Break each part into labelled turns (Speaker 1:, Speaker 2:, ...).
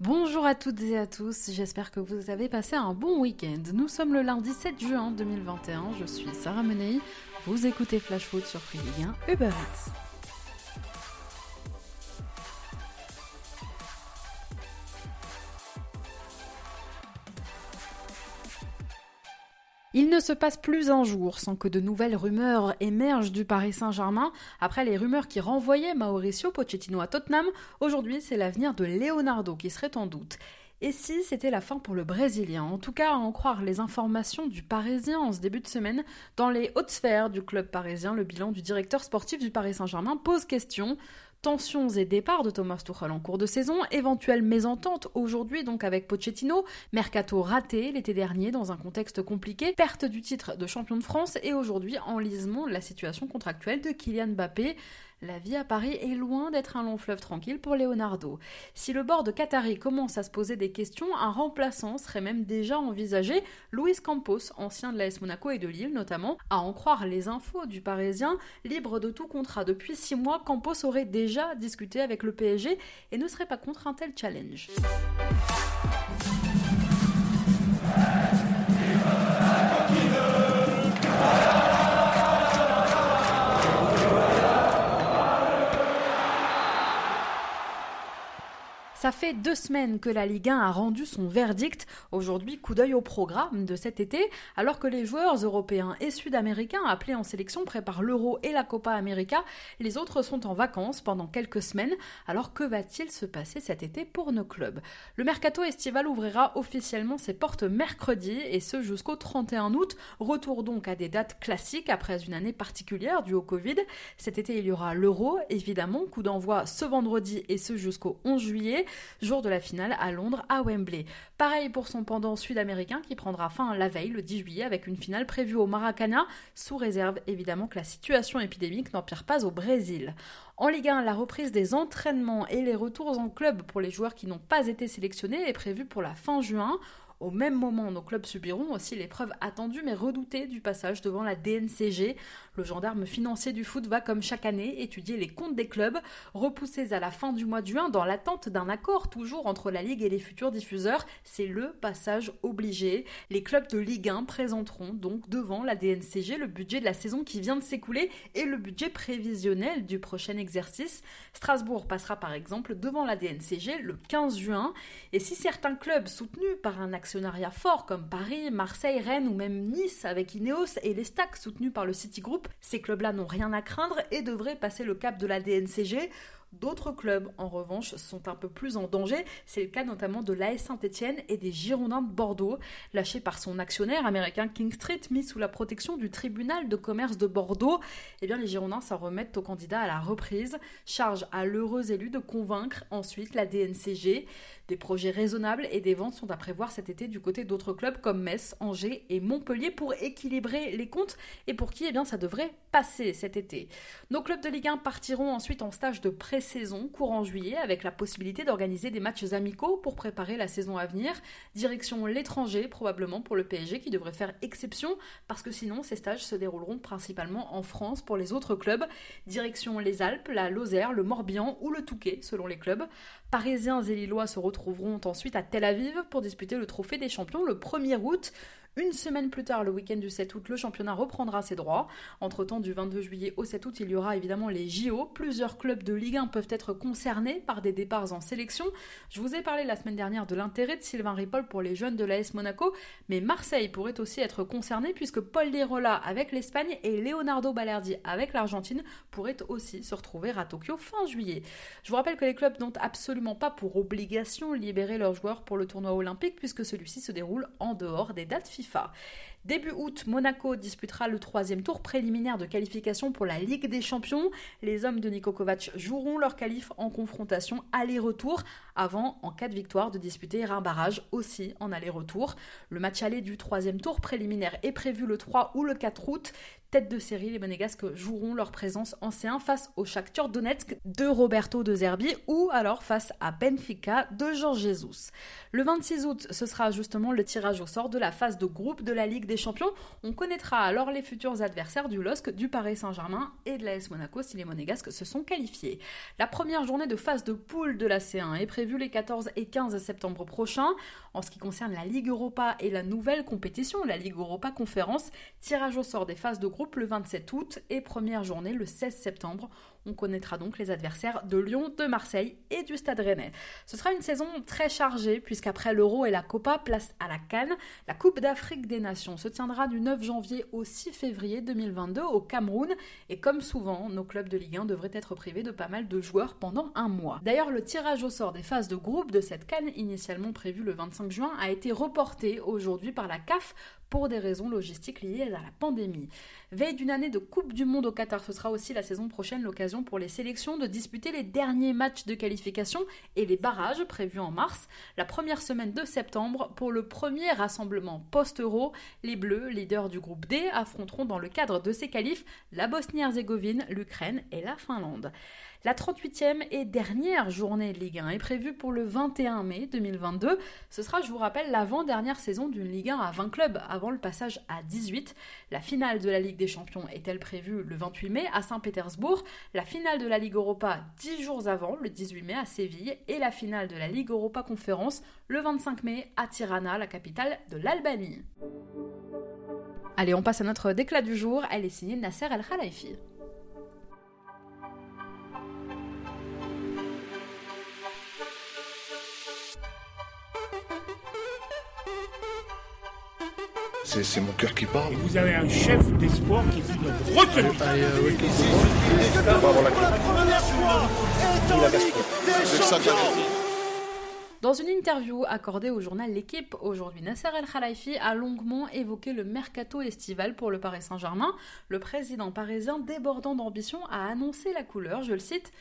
Speaker 1: Bonjour à toutes et à tous, j'espère que vous avez passé un bon week-end. Nous sommes le lundi 7 juin 2021, je suis Sarah Menei, vous écoutez Flash Foot sur Free Ligue 1 Uber Eats. Il ne se passe plus un jour sans que de nouvelles rumeurs émergent du Paris Saint-Germain. Après les rumeurs qui renvoyaient Mauricio Pochettino à Tottenham, aujourd'hui c'est l'avenir de Leonardo qui serait en doute. Et si c'était la fin pour le Brésilien? En tout cas, à en croire les informations du Parisien en ce début de semaine, dans les hautes sphères du club parisien, le bilan du directeur sportif du Paris Saint-Germain pose question. Tensions et départs de Thomas Tuchel en cours de saison, éventuelle mésentente aujourd'hui donc avec Pochettino, mercato raté l'été dernier dans un contexte compliqué, perte du titre de champion de France et aujourd'hui enlisement de la situation contractuelle de Kylian Mbappé. La vie à Paris est loin d'être un long fleuve tranquille pour Leonardo. Si le bord de Qatari commence à se poser des questions, un remplaçant serait même déjà envisagé. Luis Campos, ancien de l'AS Monaco et de Lille notamment, à en croire les infos du Parisien, libre de tout contrat depuis six mois, Campos aurait déjà discuté avec le PSG et ne serait pas contre un tel challenge. Ça fait deux semaines que la Ligue 1 a rendu son verdict. Aujourd'hui, coup d'œil au programme de cet été, alors que les joueurs européens et sud-américains appelés en sélection préparent l'Euro et la Copa América, les autres sont en vacances pendant quelques semaines. Alors que va-t-il se passer cet été pour nos clubs? Le mercato estival ouvrira officiellement ses portes mercredi et ce jusqu'au 31 août. Retour donc à des dates classiques après une année particulière due au Covid. Cet été, il y aura l'Euro, évidemment, coup d'envoi ce vendredi et ce jusqu'au 11 juillet jour de la finale à Londres, à Wembley. Pareil pour son pendant sud-américain qui prendra fin la veille, le 10 juillet, avec une finale prévue au Maracana, sous réserve évidemment que la situation épidémique n'empire pas au Brésil. En Ligue 1, la reprise des entraînements et les retours en club pour les joueurs qui n'ont pas été sélectionnés est prévue pour la fin juin. Au même moment, nos clubs subiront aussi l'épreuve attendue mais redoutée du passage devant la DNCG. Le gendarme financier du foot va, comme chaque année, étudier les comptes des clubs, repoussés à la fin du mois de juin dans l'attente d'un accord toujours entre la Ligue et les futurs diffuseurs. C'est le passage obligé. Les clubs de Ligue 1 présenteront donc devant la DNCG le budget de la saison qui vient de s'écouler et le budget prévisionnel du prochain exercice. Strasbourg passera par exemple devant la DNCG le 15 juin. Et si certains clubs soutenus par un actionnariat fort comme Paris, Marseille, Rennes ou même Nice avec Ineos et les stacks soutenus par le Citigroup, ces clubs-là n'ont rien à craindre et devraient passer le cap de la DNCG D'autres clubs, en revanche, sont un peu plus en danger. C'est le cas notamment de l'AS Saint-Etienne et des Girondins de Bordeaux, lâchés par son actionnaire américain King Street, mis sous la protection du tribunal de commerce de Bordeaux. Eh bien, les Girondins s'en remettent au candidat à la reprise. Charge à l'heureux élu de convaincre ensuite la DNCG. Des projets raisonnables et des ventes sont à prévoir cet été du côté d'autres clubs comme Metz, Angers et Montpellier pour équilibrer les comptes et pour qui eh bien, ça devrait passer cet été. Nos clubs de Ligue 1 partiront ensuite en stage de pré-saison courant juillet avec la possibilité d'organiser des matchs amicaux pour préparer la saison à venir. Direction l'étranger probablement pour le PSG qui devrait faire exception parce que sinon ces stages se dérouleront principalement en France pour les autres clubs. Direction les Alpes, la Lozère, le Morbihan ou le Touquet selon les clubs. Parisiens et Lillois se retrouveront ensuite à Tel Aviv pour disputer le trophée des champions le 1er août. Une semaine plus tard, le week-end du 7 août, le championnat reprendra ses droits. Entre-temps, du 22 juillet au 7 août, il y aura évidemment les JO. Plusieurs clubs de Ligue 1 peuvent être concernés par des départs en sélection. Je vous ai parlé la semaine dernière de l'intérêt de Sylvain Ripoll pour les jeunes de l'AS Monaco, mais Marseille pourrait aussi être concerné puisque Paul Lirola avec l'Espagne et Leonardo Balerdi avec l'Argentine pourraient aussi se retrouver à Tokyo fin juillet. Je vous rappelle que les clubs n'ont absolument pas pour obligation libérer leurs joueurs pour le tournoi olympique puisque celui-ci se déroule en dehors des dates FIFA. Début août, Monaco disputera le troisième tour préliminaire de qualification pour la Ligue des Champions. Les hommes de Niko Kovac joueront leur qualif en confrontation aller-retour avant, en cas de victoire, de disputer un barrage aussi en aller-retour. Le match aller du troisième tour préliminaire est prévu le 3 ou le 4 août. Tête de série, les Monégasques joueront leur présence en C1 face au Shakhtar Donetsk de Roberto De Zerbi ou alors face à Benfica de Georges Jesus. Le 26 août, ce sera justement le tirage au sort de la phase de groupe de la Ligue Champions. On connaîtra alors les futurs adversaires du LOSC, du Paris Saint-Germain et de l'AS Monaco si les Monégasques se sont qualifiés. La première journée de phase de poule de la C1 est prévue les 14 et 15 septembre prochains. En ce qui concerne la Ligue Europa et la nouvelle compétition, la Ligue Europa Conférence, tirage au sort des phases de groupe le 27 août et première journée le 16 septembre. On connaîtra donc les adversaires de Lyon, de Marseille et du Stade Rennais. Ce sera une saison très chargée puisqu'après l'Euro et la Copa, place à la Cannes, la Coupe d'Afrique des Nations se tiendra du 9 janvier au 6 février 2022 au Cameroun et comme souvent, nos clubs de Ligue 1 devraient être privés de pas mal de joueurs pendant un mois. D'ailleurs, le tirage au sort des phases de groupe de cette Cannes initialement prévu le 25 juin a été reporté aujourd'hui par la CAF pour des raisons logistiques liées à la pandémie. Veille d'une année de Coupe du Monde au Qatar, ce sera aussi la saison prochaine l'occasion pour les sélections de disputer les derniers matchs de qualification et les barrages prévus en mars. La première semaine de septembre, pour le premier rassemblement post-euro, les Bleus, leaders du groupe D, affronteront dans le cadre de ces qualifs la Bosnie-Herzégovine, l'Ukraine et la Finlande. La 38e et dernière journée de Ligue 1 est prévue pour le 21 mai 2022. Ce sera, je vous rappelle, l'avant-dernière saison d'une Ligue 1 à 20 clubs avant le passage à 18. La finale de la Ligue des Champions est-elle prévue le 28 mai à Saint-Pétersbourg? La finale de la Ligue Europa 10 jours avant, le 18 mai à Séville. Et la finale de la Ligue Europa Conférence le 25 mai à Tirana, la capitale de l'Albanie. Allez, on passe à notre déclat du jour. Elle est signée Nasser El Khalifi.
Speaker 2: C'est mon cœur qui parle.
Speaker 3: Et vous avez un chef d'espoir qui vous retenu.
Speaker 1: Dans une interview accordée au journal L'équipe aujourd'hui, Nasser El Khalifi a longuement évoqué le mercato estival pour le Paris Saint-Germain. Le président parisien, débordant d'ambition, a annoncé la couleur, je le cite,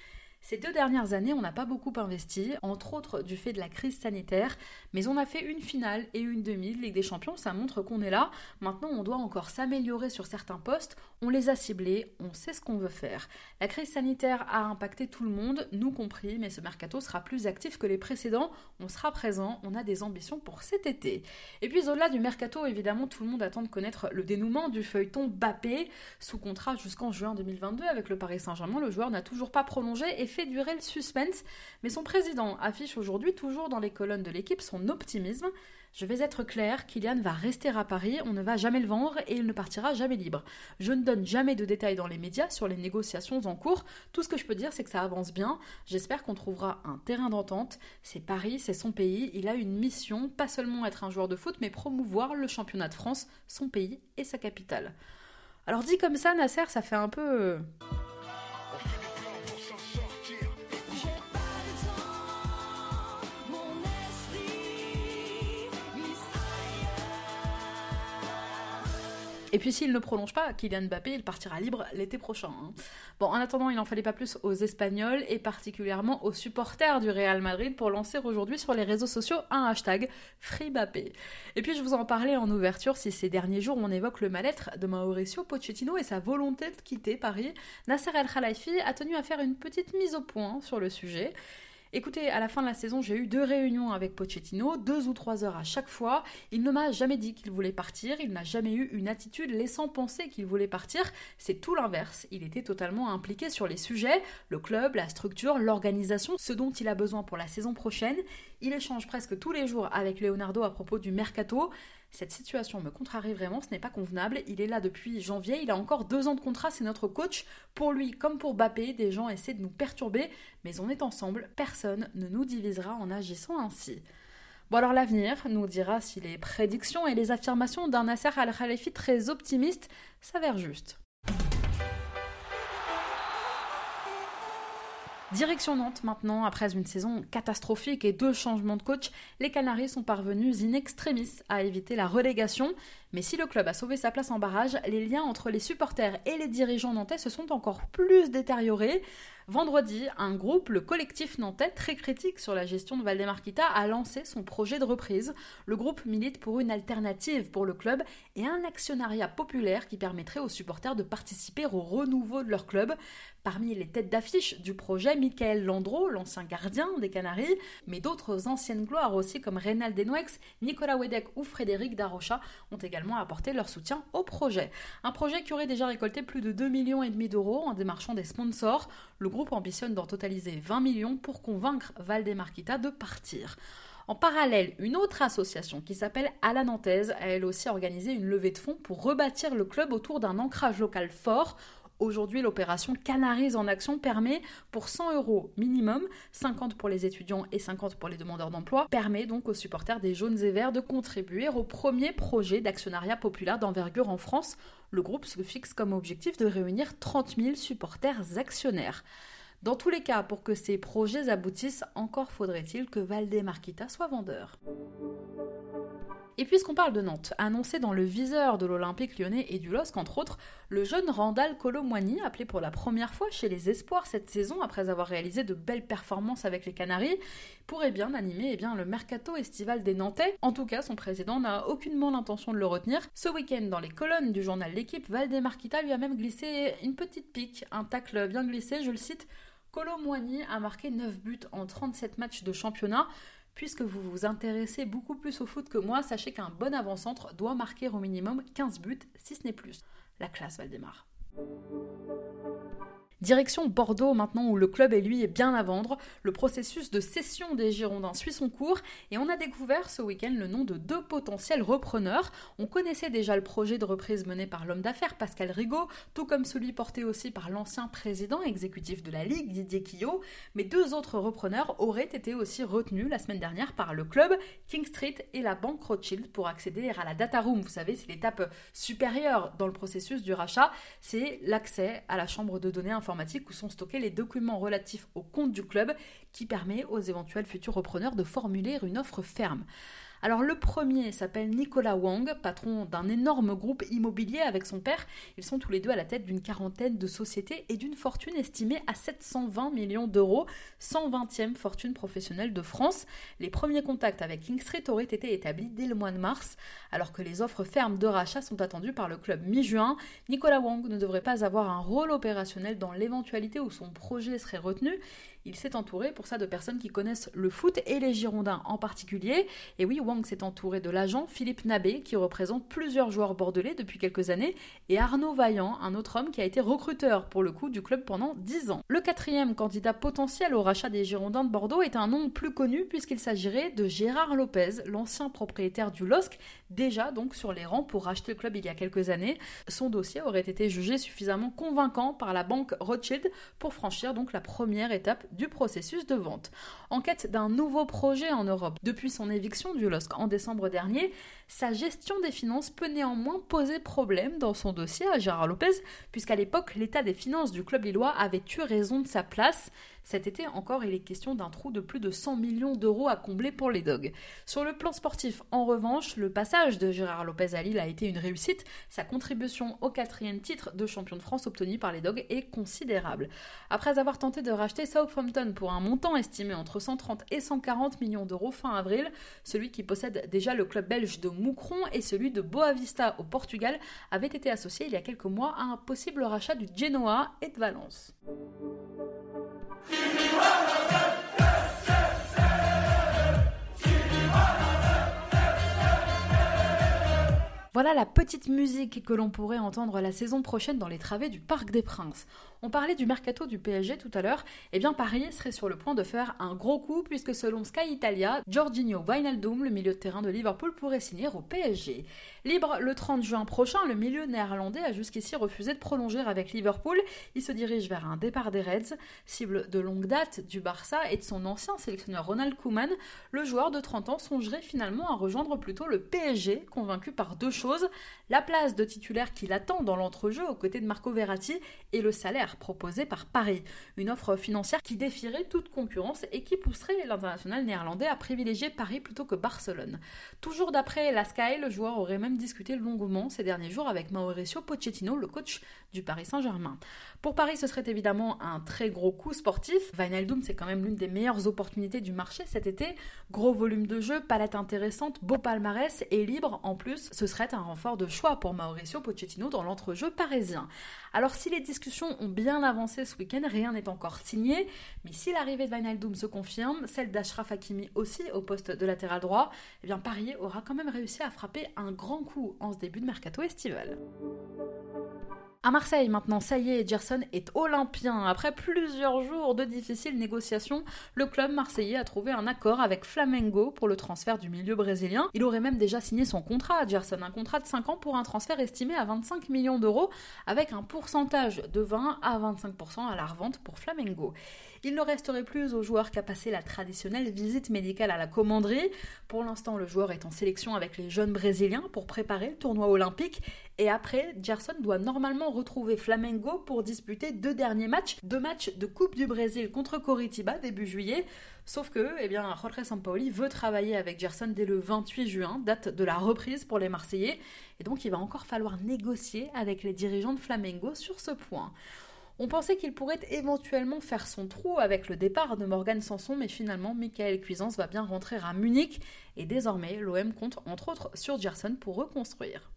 Speaker 1: ces deux dernières années, on n'a pas beaucoup investi, entre autres du fait de la crise sanitaire, mais on a fait une finale et une demi de Ligue des Champions, ça montre qu'on est là. Maintenant, on doit encore s'améliorer sur certains postes, on les a ciblés, on sait ce qu'on veut faire. La crise sanitaire a impacté tout le monde, nous compris, mais ce mercato sera plus actif que les précédents, on sera présent, on a des ambitions pour cet été. Et puis au-delà du mercato, évidemment, tout le monde attend de connaître le dénouement du feuilleton Bappé, sous contrat jusqu'en juin 2022 avec le Paris Saint-Germain, le joueur n'a toujours pas prolongé et fait durer le suspense, mais son président affiche aujourd'hui toujours dans les colonnes de l'équipe son optimisme. Je vais être clair, Kylian va rester à Paris, on ne va jamais le vendre et il ne partira jamais libre. Je ne donne jamais de détails dans les médias sur les négociations en cours. Tout ce que je peux dire, c'est que ça avance bien. J'espère qu'on trouvera un terrain d'entente. C'est Paris, c'est son pays. Il a une mission, pas seulement être un joueur de foot, mais promouvoir le championnat de France, son pays et sa capitale. Alors dit comme ça, Nasser, ça fait un peu... Et puis s'il ne prolonge pas, Kylian Mbappé, il partira libre l'été prochain. Hein. Bon, en attendant, il n'en fallait pas plus aux Espagnols et particulièrement aux supporters du Real Madrid pour lancer aujourd'hui sur les réseaux sociaux un hashtag FreeBappé. Et puis je vous en parlais en ouverture, si ces derniers jours on évoque le mal-être de Mauricio Pochettino et sa volonté de quitter Paris, Nasser El Khalifi a tenu à faire une petite mise au point sur le sujet. Écoutez, à la fin de la saison, j'ai eu deux réunions avec Pochettino, deux ou trois heures à chaque fois. Il ne m'a jamais dit qu'il voulait partir, il n'a jamais eu une attitude laissant penser qu'il voulait partir. C'est tout l'inverse. Il était totalement impliqué sur les sujets, le club, la structure, l'organisation, ce dont il a besoin pour la saison prochaine. Il échange presque tous les jours avec Leonardo à propos du mercato. Cette situation me contrarie vraiment, ce n'est pas convenable. Il est là depuis janvier, il a encore deux ans de contrat, c'est notre coach. Pour lui, comme pour Bappé, des gens essaient de nous perturber, mais on est ensemble, personne ne nous divisera en agissant ainsi. Bon alors l'avenir nous dira si les prédictions et les affirmations d'un Nasser al-Khalifi très optimiste s'avèrent justes. Direction Nantes maintenant, après une saison catastrophique et deux changements de coach, les Canaries sont parvenus in extremis à éviter la relégation. Mais si le club a sauvé sa place en barrage, les liens entre les supporters et les dirigeants nantais se sont encore plus détériorés. Vendredi, un groupe, le collectif nantais, très critique sur la gestion de Valdemar Kita, a lancé son projet de reprise. Le groupe milite pour une alternative pour le club et un actionnariat populaire qui permettrait aux supporters de participer au renouveau de leur club. Parmi les têtes d'affiche du projet, Michael Landreau, l'ancien gardien des Canaries, mais d'autres anciennes gloires aussi comme Reynald Denouex, Nicolas Wedek ou Frédéric Darocha ont également apporté leur soutien au projet. Un projet qui aurait déjà récolté plus de 2 millions d'euros en démarchant des sponsors. Groupe ambitionne d'en totaliser 20 millions pour convaincre Valdemarquita de partir. En parallèle, une autre association qui s'appelle À la Nantaise a elle aussi organisé une levée de fonds pour rebâtir le club autour d'un ancrage local fort Aujourd'hui, l'opération Canaries en action permet, pour 100 euros minimum, 50 pour les étudiants et 50 pour les demandeurs d'emploi, permet donc aux supporters des jaunes et verts de contribuer au premier projet d'actionnariat populaire d'envergure en France. Le groupe se fixe comme objectif de réunir 30 000 supporters actionnaires. Dans tous les cas, pour que ces projets aboutissent, encore faudrait-il que Valdemarquita soit vendeur. Et puisqu'on parle de Nantes, annoncé dans le viseur de l'Olympique lyonnais et du LOSC entre autres, le jeune Randall Colomwani, appelé pour la première fois chez les Espoirs cette saison après avoir réalisé de belles performances avec les Canaries, pourrait bien animer eh bien, le mercato estival des Nantais. En tout cas, son président n'a aucunement l'intention de le retenir. Ce week-end, dans les colonnes du journal L'équipe, Valdemarquita lui a même glissé une petite pique, un tacle bien glissé, je le cite. Colomwani a marqué 9 buts en 37 matchs de championnat. Puisque vous vous intéressez beaucoup plus au foot que moi, sachez qu'un bon avant-centre doit marquer au minimum 15 buts, si ce n'est plus. La classe Valdemar. Direction Bordeaux maintenant où le club et lui est bien à vendre. Le processus de cession des Girondins suit son cours et on a découvert ce week-end le nom de deux potentiels repreneurs. On connaissait déjà le projet de reprise mené par l'homme d'affaires Pascal Rigaud, tout comme celui porté aussi par l'ancien président exécutif de la Ligue Didier Quillot, mais deux autres repreneurs auraient été aussi retenus la semaine dernière par le club, King Street et la banque Rothschild pour accéder à la data room. Vous savez, c'est l'étape supérieure dans le processus du rachat, c'est l'accès à la chambre de données informatiques où sont stockés les documents relatifs au compte du club qui permet aux éventuels futurs repreneurs de formuler une offre ferme. Alors le premier s'appelle Nicolas Wang, patron d'un énorme groupe immobilier avec son père. Ils sont tous les deux à la tête d'une quarantaine de sociétés et d'une fortune estimée à 720 millions d'euros, 120e fortune professionnelle de France. Les premiers contacts avec King Street auraient été établis dès le mois de mars, alors que les offres fermes de rachat sont attendues par le club mi-juin. Nicolas Wang ne devrait pas avoir un rôle opérationnel dans l'éventualité où son projet serait retenu. Il s'est entouré pour ça de personnes qui connaissent le foot et les Girondins en particulier. Et oui, Wang s'est entouré de l'agent Philippe Nabé, qui représente plusieurs joueurs bordelais depuis quelques années, et Arnaud Vaillant, un autre homme qui a été recruteur pour le coup du club pendant 10 ans. Le quatrième candidat potentiel au rachat des Girondins de Bordeaux est un nom plus connu puisqu'il s'agirait de Gérard Lopez, l'ancien propriétaire du LOSC, déjà donc sur les rangs pour racheter le club il y a quelques années. Son dossier aurait été jugé suffisamment convaincant par la banque Rothschild pour franchir donc la première étape du processus de vente. En quête d'un nouveau projet en Europe, depuis son éviction du LOSC en décembre dernier, sa gestion des finances peut néanmoins poser problème dans son dossier à Gérard Lopez, puisqu'à l'époque, l'état des finances du club lillois avait eu raison de sa place. Cet été encore, il est question d'un trou de plus de 100 millions d'euros à combler pour les Dogs. Sur le plan sportif, en revanche, le passage de Gérard Lopez à Lille a été une réussite. Sa contribution au quatrième titre de champion de France obtenu par les Dogs est considérable. Après avoir tenté de racheter Southampton pour un montant estimé entre 130 et 140 millions d'euros fin avril, celui qui possède déjà le club belge de Moucron et celui de Boavista au Portugal avaient été associés il y a quelques mois à un possible rachat du Genoa et de Valence. Voilà la petite musique que l'on pourrait entendre la saison prochaine dans les travées du Parc des Princes. On parlait du mercato du PSG tout à l'heure, et eh bien Paris serait sur le point de faire un gros coup puisque selon Sky Italia, Jorginho Wijnaldum, le milieu de terrain de Liverpool, pourrait signer au PSG. Libre le 30 juin prochain, le milieu néerlandais a jusqu'ici refusé de prolonger avec Liverpool. Il se dirige vers un départ des Reds, cible de longue date du Barça et de son ancien sélectionneur Ronald Koeman. Le joueur de 30 ans songerait finalement à rejoindre plutôt le PSG, convaincu par deux chose, la place de titulaire qu'il attend dans l'entrejeu aux côtés de Marco Verratti et le salaire proposé par Paris. Une offre financière qui défierait toute concurrence et qui pousserait l'international néerlandais à privilégier Paris plutôt que Barcelone. Toujours d'après la Sky, le joueur aurait même discuté longuement ces derniers jours avec Mauricio Pochettino, le coach du Paris Saint-Germain. Pour Paris, ce serait évidemment un très gros coup sportif. Wijnaldum, c'est quand même l'une des meilleures opportunités du marché cet été. Gros volume de jeu, palette intéressante, beau palmarès et libre en plus. Ce serait un renfort de choix pour Mauricio Pochettino dans l'entrejeu parisien. Alors si les discussions ont bien avancé ce week-end, rien n'est encore signé. Mais si l'arrivée de Wijnaldum se confirme, celle d'Ashraf Hakimi aussi au poste de latéral droit, eh bien Paris aura quand même réussi à frapper un grand coup en ce début de mercato estival. À Marseille, maintenant, ça y est, Gerson est olympien. Après plusieurs jours de difficiles négociations, le club marseillais a trouvé un accord avec Flamengo pour le transfert du milieu brésilien. Il aurait même déjà signé son contrat, Gerson, un contrat de 5 ans pour un transfert estimé à 25 millions d'euros, avec un de 20 à 25% à la revente pour Flamengo. Il ne resterait plus au joueur qu'à passer la traditionnelle visite médicale à la commanderie. Pour l'instant, le joueur est en sélection avec les jeunes brésiliens pour préparer le tournoi olympique. Et après, Gerson doit normalement retrouver Flamengo pour disputer deux derniers matchs, deux matchs de Coupe du Brésil contre Coritiba début juillet. Sauf que, eh bien, Jorge Sampaoli veut travailler avec Gerson dès le 28 juin, date de la reprise pour les Marseillais. Et donc, il va encore falloir négocier avec les dirigeants de Flamengo sur ce point. On pensait qu'il pourrait éventuellement faire son trou avec le départ de Morgan Sanson, mais finalement, Michael Cuisance va bien rentrer à Munich et désormais, l'OM compte entre autres sur Gerson pour reconstruire.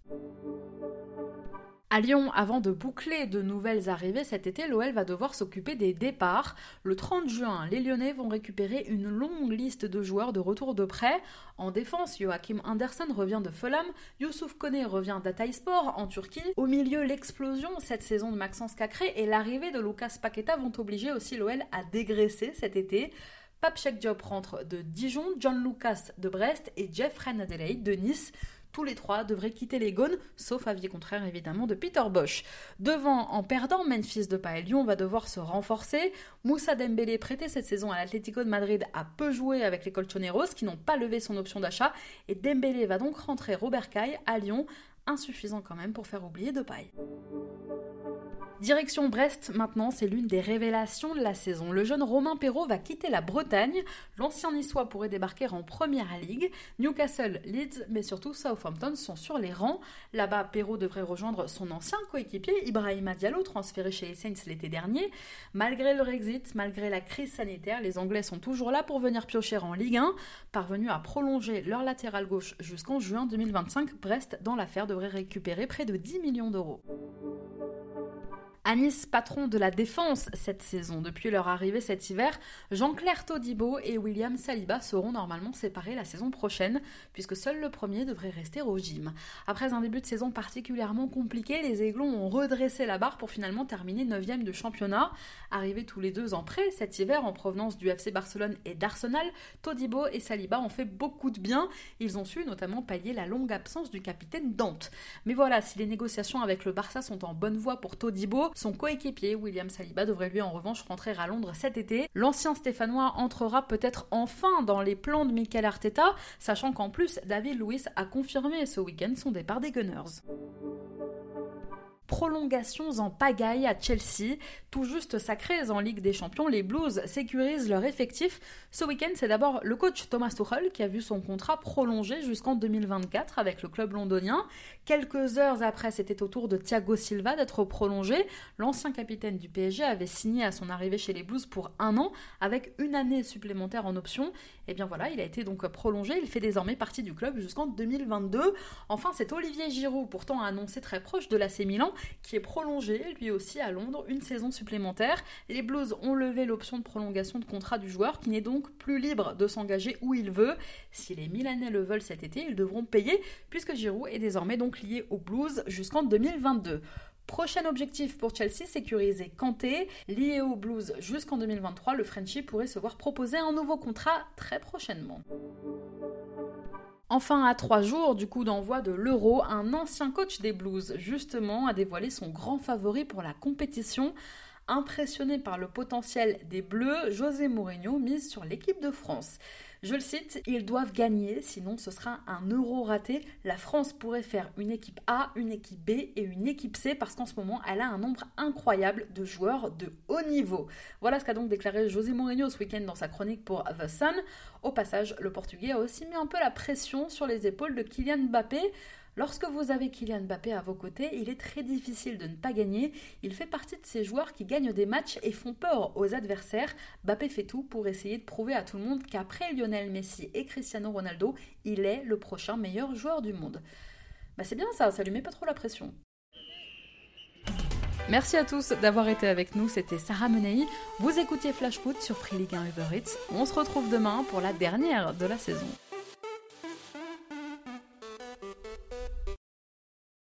Speaker 1: À Lyon, avant de boucler de nouvelles arrivées cet été, l'OL va devoir s'occuper des départs. Le 30 juin, les Lyonnais vont récupérer une longue liste de joueurs de retour de prêt. En défense, Joachim Anderson revient de Fulham, Youssouf Kone revient d'Ataïspor en Turquie. Au milieu, l'explosion cette saison de Maxence Cacré et l'arrivée de Lucas Paqueta vont obliger aussi l'OL à dégraisser cet été. Pape Job rentre de Dijon, John Lucas de Brest et Jeff Adelaide de Nice tous les trois devraient quitter les Gaunes, sauf avis contraire évidemment de Peter Bosch. Devant, en perdant, Memphis de et Lyon va devoir se renforcer. Moussa Dembélé, prêté cette saison à l'Atlético de Madrid, a peu joué avec les Colchoneros qui n'ont pas levé son option d'achat. Et Dembélé va donc rentrer Robert Caille à Lyon, insuffisant quand même pour faire oublier de paille. Direction Brest maintenant, c'est l'une des révélations de la saison. Le jeune Romain Perrault va quitter la Bretagne. L'ancien niçois pourrait débarquer en première ligue. Newcastle, Leeds, mais surtout Southampton sont sur les rangs. Là-bas, Perrault devrait rejoindre son ancien coéquipier Ibrahima Diallo, transféré chez les Saints l'été dernier. Malgré le Brexit, malgré la crise sanitaire, les Anglais sont toujours là pour venir piocher en Ligue 1. Parvenus à prolonger leur latéral gauche jusqu'en juin 2025, Brest, dans l'affaire, devrait récupérer près de 10 millions d'euros. Anis, patron de la défense cette saison. Depuis leur arrivée cet hiver, Jean-Claire Todibo et William Saliba seront normalement séparés la saison prochaine, puisque seul le premier devrait rester au gym. Après un début de saison particulièrement compliqué, les Aiglons ont redressé la barre pour finalement terminer 9 de championnat. Arrivés tous les deux en prêt cet hiver en provenance du FC Barcelone et d'Arsenal, Todibo et Saliba ont fait beaucoup de bien. Ils ont su notamment pallier la longue absence du capitaine Dante. Mais voilà, si les négociations avec le Barça sont en bonne voie pour Todibo, son coéquipier, William Saliba, devrait lui en revanche rentrer à Londres cet été. L'ancien Stéphanois entrera peut-être enfin dans les plans de Michael Arteta, sachant qu'en plus, David Lewis a confirmé ce week-end son départ des Gunners prolongations en pagaille à Chelsea. Tout juste sacrés en Ligue des Champions, les Blues sécurisent leur effectif. Ce week-end, c'est d'abord le coach Thomas Tuchel qui a vu son contrat prolongé jusqu'en 2024 avec le club londonien. Quelques heures après, c'était au tour de Thiago Silva d'être prolongé. L'ancien capitaine du PSG avait signé à son arrivée chez les Blues pour un an avec une année supplémentaire en option. Et eh bien voilà, il a été donc prolongé. Il fait désormais partie du club jusqu'en 2022. Enfin, c'est Olivier Giroud, pourtant annoncé très proche de l'AC Milan, qui est prolongé lui aussi à Londres une saison supplémentaire. Les Blues ont levé l'option de prolongation de contrat du joueur qui n'est donc plus libre de s'engager où il veut. Si les Milanais le veulent cet été, ils devront payer puisque Giroud est désormais donc lié aux Blues jusqu'en 2022. Prochain objectif pour Chelsea, sécuriser Kanté. Lié aux Blues jusqu'en 2023, le Frenchie pourrait se voir proposer un nouveau contrat très prochainement. Enfin, à trois jours du coup d'envoi de l'Euro, un ancien coach des Blues, justement, a dévoilé son grand favori pour la compétition. Impressionné par le potentiel des Bleus, José Mourinho mise sur l'équipe de France. Je le cite, ils doivent gagner, sinon ce sera un euro raté. La France pourrait faire une équipe A, une équipe B et une équipe C parce qu'en ce moment, elle a un nombre incroyable de joueurs de haut niveau. Voilà ce qu'a donc déclaré José Mourinho ce week-end dans sa chronique pour The Sun. Au passage, le Portugais a aussi mis un peu la pression sur les épaules de Kylian Mbappé. Lorsque vous avez Kylian Mbappé à vos côtés, il est très difficile de ne pas gagner. Il fait partie de ces joueurs qui gagnent des matchs et font peur aux adversaires. Mbappé fait tout pour essayer de prouver à tout le monde qu'après Lionel Messi et Cristiano Ronaldo, il est le prochain meilleur joueur du monde. Bah c'est bien ça, ça lui met pas trop la pression. Merci à tous d'avoir été avec nous, c'était Sarah Menei. Vous écoutiez Flash Foot sur Free League 1 Uber Eats. On se retrouve demain pour la dernière de la saison.